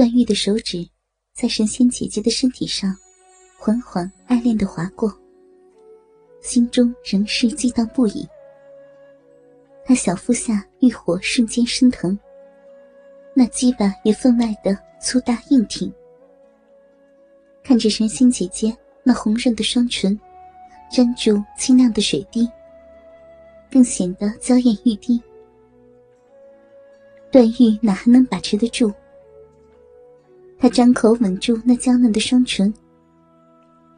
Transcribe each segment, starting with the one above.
段誉的手指在神仙姐姐的身体上缓缓爱恋的划过，心中仍是激荡不已。他小腹下欲火瞬间升腾，那鸡巴也分外的粗大硬挺。看着神仙姐姐那红润的双唇，沾住清亮的水滴，更显得娇艳欲滴。段誉哪还能把持得住？他张口吻住那娇嫩的双唇，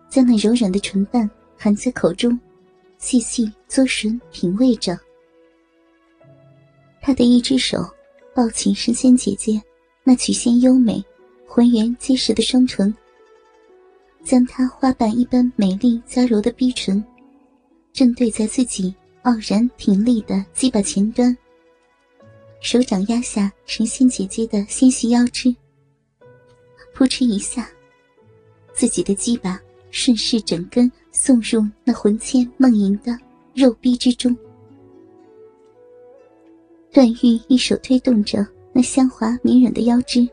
将那柔软的唇瓣含在口中，细细嘬吮品味着。他的一只手抱起神仙姐姐那曲线优美、浑圆结实的双唇，将她花瓣一般美丽娇柔的逼唇正对在自己傲然挺立的鸡巴前端。手掌压下神仙姐姐的纤细腰肢，扑哧一下，自己的鸡巴顺势整根送入那魂牵梦萦的肉壁之中。段誉一手推动着那香滑绵软的腰肢，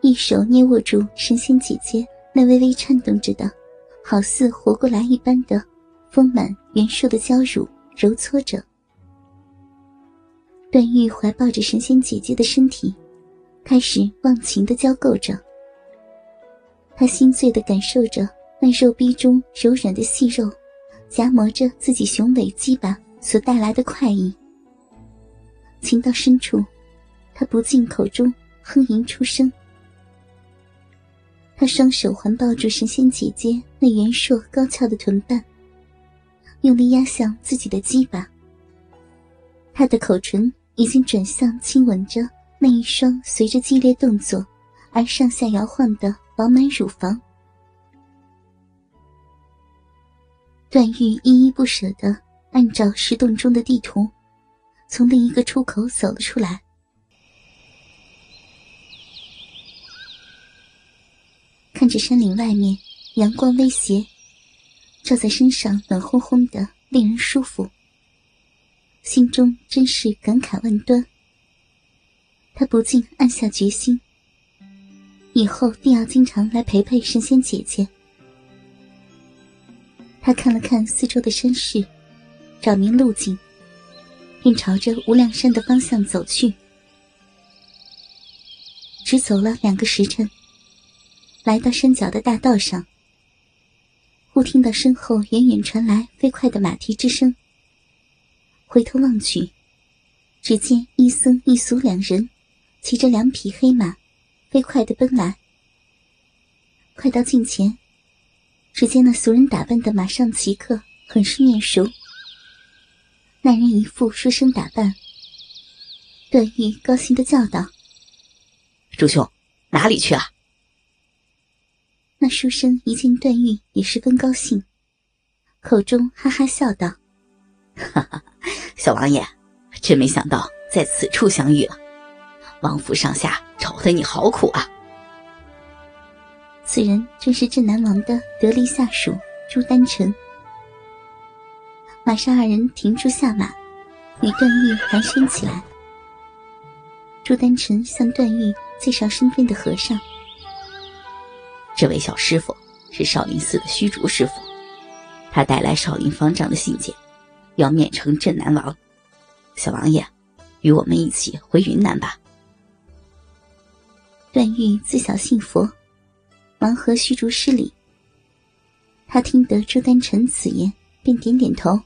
一手捏握住神仙姐姐那微微颤动着的，好似活过来一般的丰满圆硕的娇乳，揉搓着。段誉怀抱着神仙姐姐的身体，开始忘情的交媾着。他心醉的感受着那肉壁中柔软的细肉，夹磨着自己雄伟鸡巴所带来的快意。情到深处，他不禁口中哼吟出声。他双手环抱住神仙姐姐那圆硕高翘的臀瓣，用力压向自己的鸡巴。他的口唇。已经转向亲吻着那一双随着激烈动作而上下摇晃的饱满乳房。段誉依依不舍的按照石洞中的地图，从另一个出口走了出来，看着山林外面阳光微斜，照在身上暖烘烘的，令人舒服。心中真是感慨万端。他不禁暗下决心，以后定要经常来陪陪神仙姐姐。他看了看四周的山势，找明路径，便朝着无量山的方向走去。只走了两个时辰，来到山脚的大道上，忽听到身后远远传来飞快的马蹄之声。回头望去，只见一僧一俗两人骑着两匹黑马，飞快的奔来。快到近前，只见那俗人打扮的马上骑客很是面熟。那人一副书生打扮，段誉高兴的叫道：“朱兄，哪里去啊？”那书生一见段誉，也十分高兴，口中哈哈笑道：“哈哈。”小王爷，真没想到在此处相遇了。王府上下找得你好苦啊！此人正是镇南王的得力下属朱丹臣。马上二人停住下马，与段誉寒暄起来。朱丹臣向段誉介绍身边的和尚：“这位小师傅是少林寺的虚竹师傅，他带来少林方丈的信件。”要面呈镇南王，小王爷，与我们一起回云南吧。段誉自小信佛，忙和虚竹施礼。他听得朱丹臣此言，便点点头。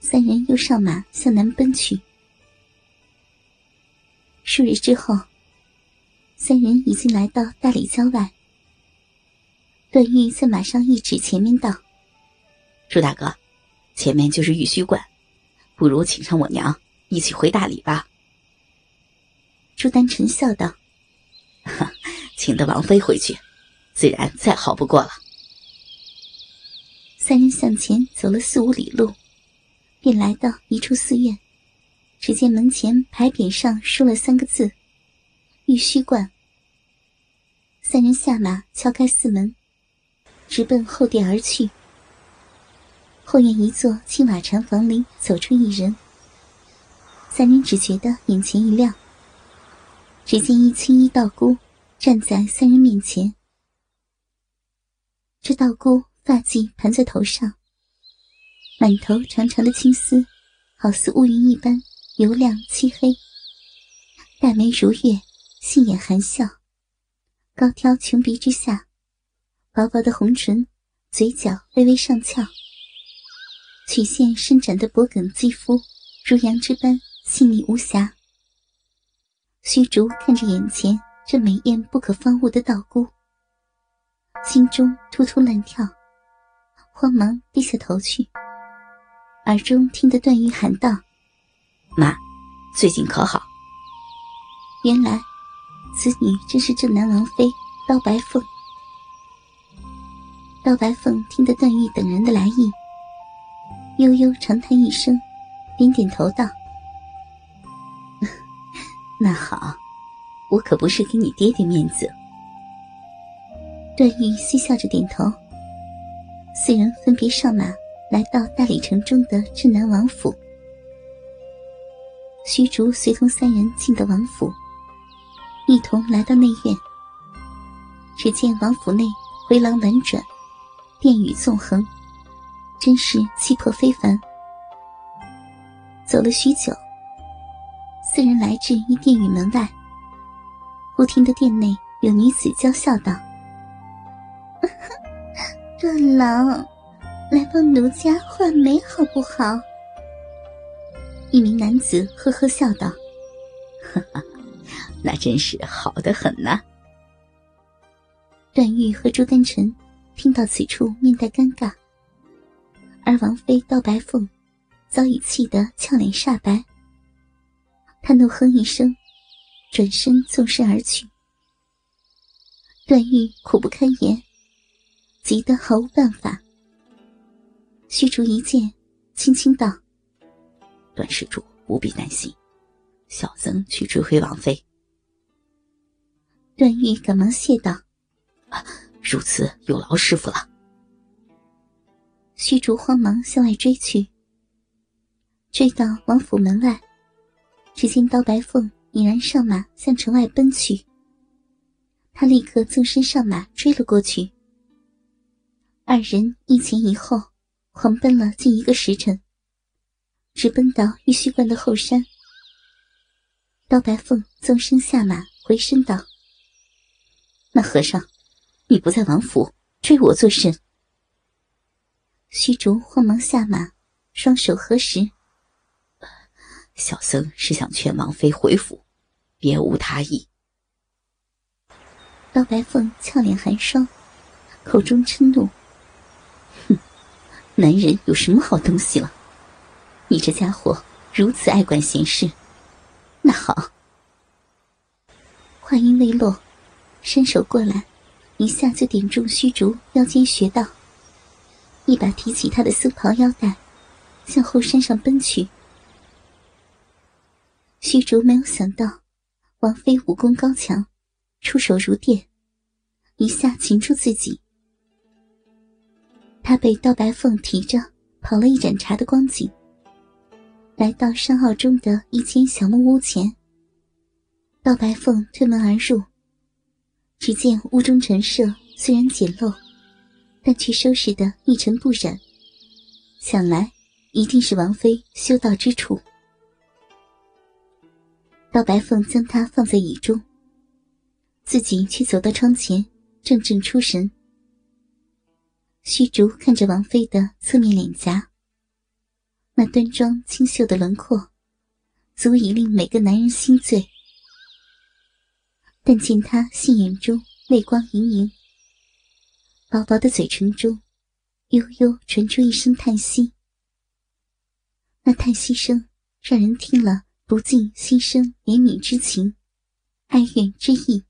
三人又上马向南奔去。数日之后，三人已经来到大理郊外。段誉在马上一指前面道：“朱大哥。”前面就是玉虚观，不如请上我娘一起回大理吧。朱丹臣笑道：“哈，请得王妃回去，自然再好不过了。”三人向前走了四五里路，便来到一处寺院。只见门前牌匾上书了三个字：“玉虚观。”三人下马，敲开寺门，直奔后殿而去。后院一座青瓦禅房里走出一人，三人只觉得眼前一亮。只见一青衣道姑站在三人面前。这道姑发髻盘在头上，满头长长的青丝，好似乌云一般油亮漆黑。黛眉如月，杏眼含笑，高挑琼鼻之下，薄薄的红唇，嘴角微微上翘，曲线伸展的脖颈肌肤，如羊脂般细腻无瑕。虚竹看着眼前这美艳不可方物的道姑。心中突突乱跳，慌忙低下头去，耳中听得段誉喊道：“妈，最近可好？”原来，此女正是镇南王妃刀白凤。刀白凤听得段誉等人的来意，悠悠长叹一声，点点头道：“那好，我可不是给你爹爹面子。”段誉嬉笑着点头。四人分别上马，来到大理城中的镇南王府。虚竹随同三人进的王府，一同来到内院。只见王府内回廊婉转，殿宇纵横，真是气魄非凡。走了许久，四人来至一殿宇门外，忽听得殿内有女子娇笑道。段郎，来帮奴家换眉好不好？一名男子呵呵笑道：“，那真是好的很呐。”段誉和朱丹臣听到此处，面带尴尬，而王妃刀白凤早已气得俏脸煞白。他怒哼一声，转身纵身而去。段誉苦不堪言。急得毫无办法。虚竹一见，轻轻道：“段施主不必担心，小僧去追回王妃。”段誉赶忙谢道：“如此有劳师傅了。”虚竹慌忙向外追去。追到王府门外，只见刀白凤已然上马向城外奔去。他立刻纵身上马追了过去。二人一前一后，狂奔了近一个时辰，直奔到玉虚观的后山。刀白凤纵身下马，回身道：“那和尚，你不在王府，追我作甚？”虚竹慌忙下马，双手合十：“小僧是想劝王妃回府，别无他意。”刀白凤俏脸寒霜，口中嗔怒。哼男人有什么好东西了？你这家伙如此爱管闲事，那好。话音未落，伸手过来，一下就点中虚竹腰间穴道，一把提起他的丝袍腰带，向后山上奔去。虚竹没有想到，王妃武功高强，出手如电，一下擒住自己。他被刀白凤提着跑了一盏茶的光景，来到山坳中的一间小木屋前。刀白凤推门而入，只见屋中陈设虽然简陋，但却收拾得一尘不染，想来一定是王妃修道之处。刀白凤将他放在椅中，自己却走到窗前，怔怔出神。虚竹看着王妃的侧面脸颊，那端庄清秀的轮廓，足以令每个男人心醉。但见她杏眼中泪光盈盈，薄薄的嘴唇中，悠悠传出一声叹息。那叹息声让人听了不尽心生怜悯之情，哀怨之意。